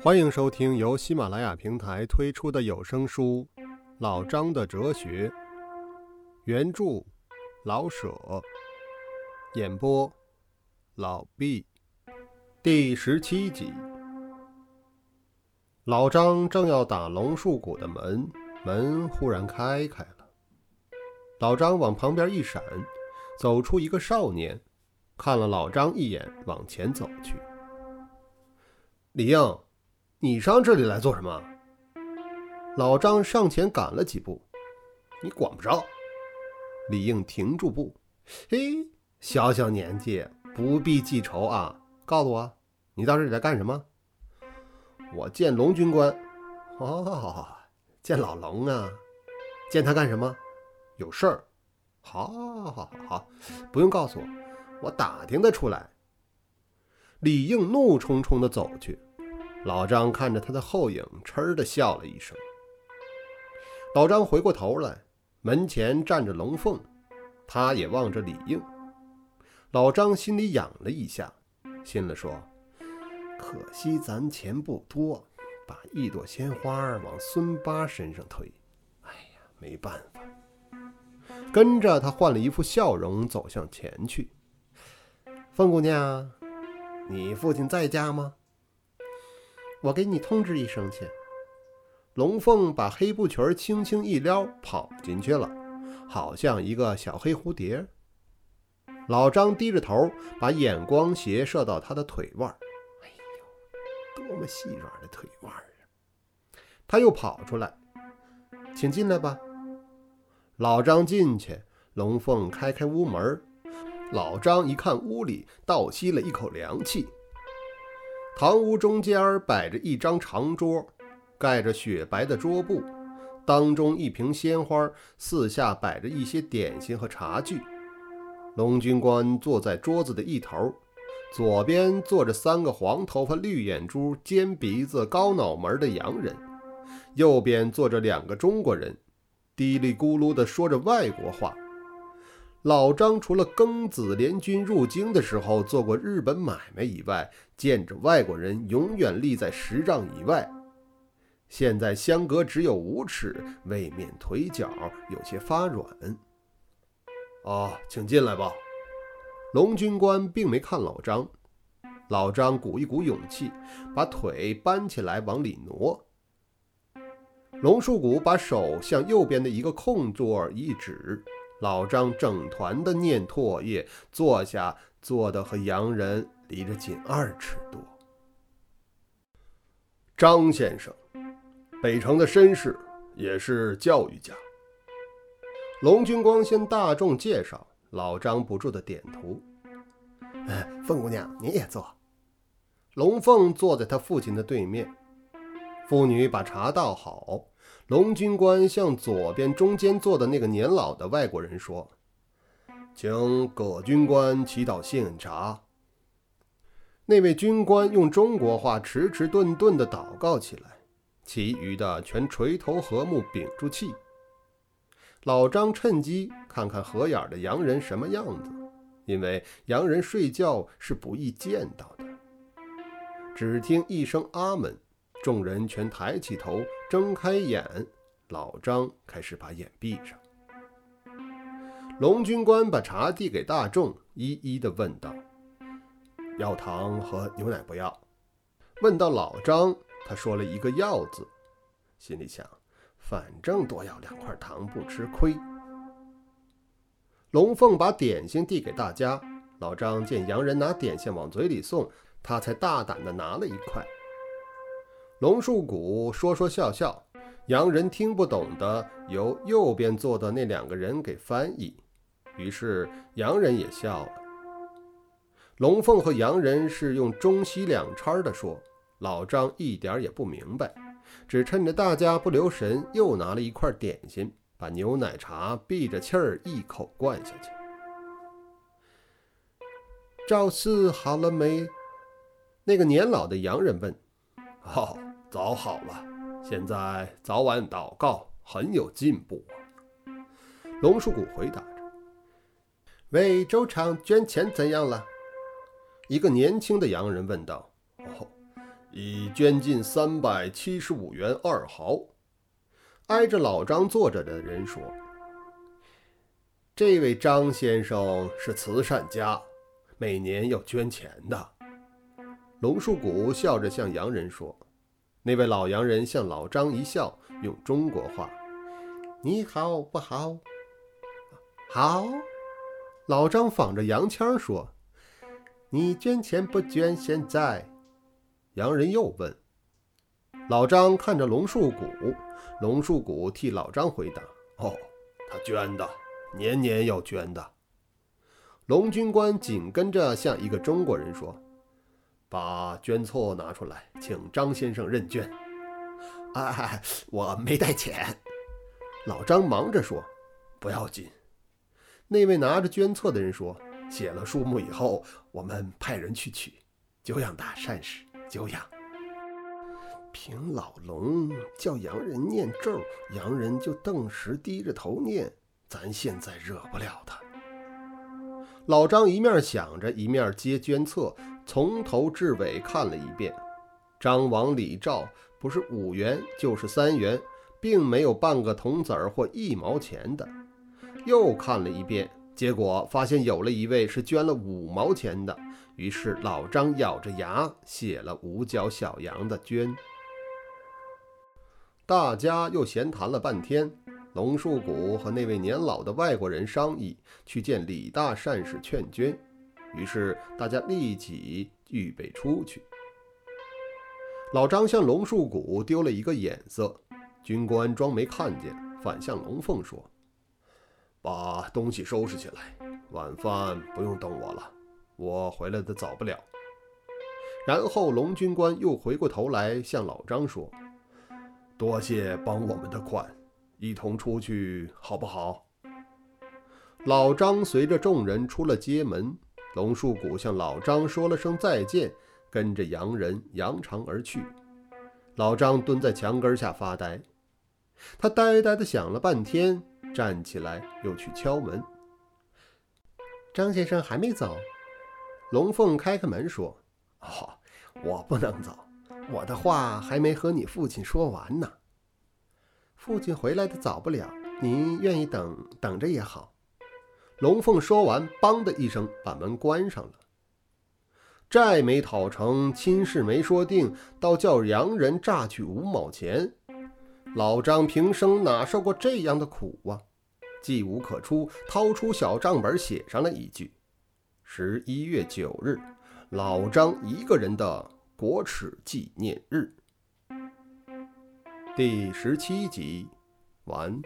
欢迎收听由喜马拉雅平台推出的有声书《老张的哲学》，原著老舍，演播老毕，第十七集。老张正要打龙树谷的门，门忽然开开了。老张往旁边一闪，走出一个少年，看了老张一眼，往前走去。李应。你上这里来做什么？老张上前赶了几步，你管不着。李应停住步，嘿，小小年纪不必记仇啊！告诉我，你到这里来干什么？我见龙军官。哦，见老龙啊？见他干什么？有事儿。好，好，好，好，不用告诉我，我打听得出来。李应怒冲冲地走去。老张看着他的后影，嗤的笑了一声。老张回过头来，门前站着龙凤，他也望着李应。老张心里痒了一下，心里说：“可惜咱钱不多，把一朵鲜花往孙八身上推。哎呀，没办法。”跟着他换了一副笑容，走向前去。凤姑娘，你父亲在家吗？我给你通知一声去。龙凤把黑布裙轻轻一撩，跑进去了，好像一个小黑蝴蝶。老张低着头，把眼光斜射到他的腿腕哎呦，多么细软的腿腕啊！他又跑出来，请进来吧。老张进去，龙凤开开屋门。老张一看屋里，倒吸了一口凉气。堂屋中间摆着一张长桌，盖着雪白的桌布，当中一瓶鲜花，四下摆着一些点心和茶具。龙军官坐在桌子的一头，左边坐着三个黄头发、绿眼珠、尖鼻子、高脑门的洋人，右边坐着两个中国人，嘀里咕噜地说着外国话。老张除了庚子联军入京的时候做过日本买卖以外，见着外国人永远立在十丈以外。现在相隔只有五尺，未免腿脚有些发软。哦，请进来吧。龙军官并没看老张，老张鼓一鼓勇气，把腿搬起来往里挪。龙树谷把手向右边的一个空座一指。老张整团的念唾液，坐下坐的和洋人离着仅二尺多。张先生，北城的绅士，也是教育家。龙军光先大众介绍，老张不住的点头。凤姑娘，你也坐。龙凤坐在他父亲的对面，妇女把茶倒好。龙军官向左边中间坐的那个年老的外国人说：“请葛军官祈祷献茶。”那位军官用中国话迟迟顿顿地祷告起来，其余的全垂头和睦，屏住气。老张趁机看看合眼的洋人什么样子，因为洋人睡觉是不易见到的。只听一声“阿门”。众人全抬起头，睁开眼。老张开始把眼闭上。龙军官把茶递给大众，一一的问道：“要糖和牛奶不要？”问到老张，他说了一个“要”字，心里想：反正多要两块糖不吃亏。龙凤把点心递给大家，老张见洋人拿点心往嘴里送，他才大胆的拿了一块。龙树谷说说笑笑，洋人听不懂的由右边坐的那两个人给翻译，于是洋人也笑了。龙凤和洋人是用中西两掺的说，老张一点也不明白，只趁着大家不留神，又拿了一块点心，把牛奶茶闭着气儿一口灌下去。赵四好了没？那个年老的洋人问。哦。早好了，现在早晚祷告很有进步啊。龙树谷回答着：“为周厂捐钱怎样了？”一个年轻的洋人问道。“哦，已捐进三百七十五元二毫。挨着老张坐着的人说：“这位张先生是慈善家，每年要捐钱的。”龙树谷笑着向洋人说：“那位老洋人向老张一笑，用中国话：‘你好不好？’好。”老张仿着洋腔说：“你捐钱不捐？现在？”洋人又问。老张看着龙树谷，龙树谷替老张回答：“哦，他捐的，年年要捐的。”龙军官紧跟着向一个中国人说：“把捐册拿出来，请张先生认捐。”啊，我没带钱。老张忙着说：“不要紧。”那位拿着捐册的人说：“写了数目以后，我们派人去取。久仰大善士，久仰。”凭老龙叫洋人念咒，洋人就顿时低着头念。咱现在惹不了他。老张一面想着，一面接捐册，从头至尾看了一遍。张王李赵不是五元就是三元，并没有半个铜子儿或一毛钱的。又看了一遍，结果发现有了一位是捐了五毛钱的。于是老张咬着牙写了五角小羊的捐。大家又闲谈了半天。龙树谷和那位年老的外国人商议去见李大善士劝捐，于是大家立即预备出去。老张向龙树谷丢了一个眼色，军官装没看见，反向龙凤说。把东西收拾起来，晚饭不用等我了，我回来的早不了。然后龙军官又回过头来向老张说：“多谢帮我们的款，一同出去好不好？”老张随着众人出了街门，龙树谷向老张说了声再见，跟着洋人扬长而去。老张蹲在墙根下发呆，他呆呆地想了半天。站起来，又去敲门。张先生还没走。龙凤开开门说：“哦，我不能走，我的话还没和你父亲说完呢。父亲回来的早不了，您愿意等等着也好。”龙凤说完，梆的一声把门关上了。债没讨成，亲事没说定，倒叫洋人榨取五毛钱。老张平生哪受过这样的苦啊！计无可出，掏出小账本写上了一句：“十一月九日，老张一个人的国耻纪念日。”第十七集完。